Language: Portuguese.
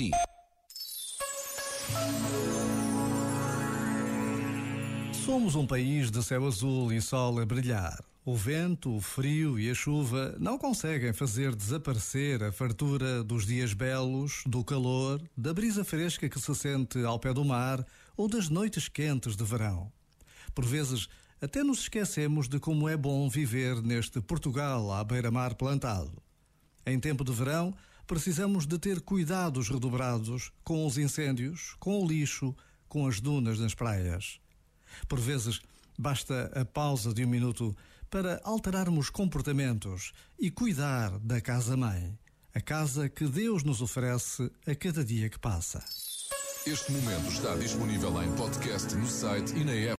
si. Somos um país de céu azul e sol a brilhar. O vento, o frio e a chuva não conseguem fazer desaparecer a fartura dos dias belos, do calor, da brisa fresca que se sente ao pé do mar ou das noites quentes de verão. Por vezes, até nos esquecemos de como é bom viver neste Portugal à beira-mar plantado. Em tempo de verão, precisamos de ter cuidados redobrados com os incêndios, com o lixo, com as dunas nas praias. Por vezes, basta a pausa de um minuto para alterarmos comportamentos e cuidar da casa-mãe, a casa que Deus nos oferece a cada dia que passa. Este momento está disponível em podcast no site e na app.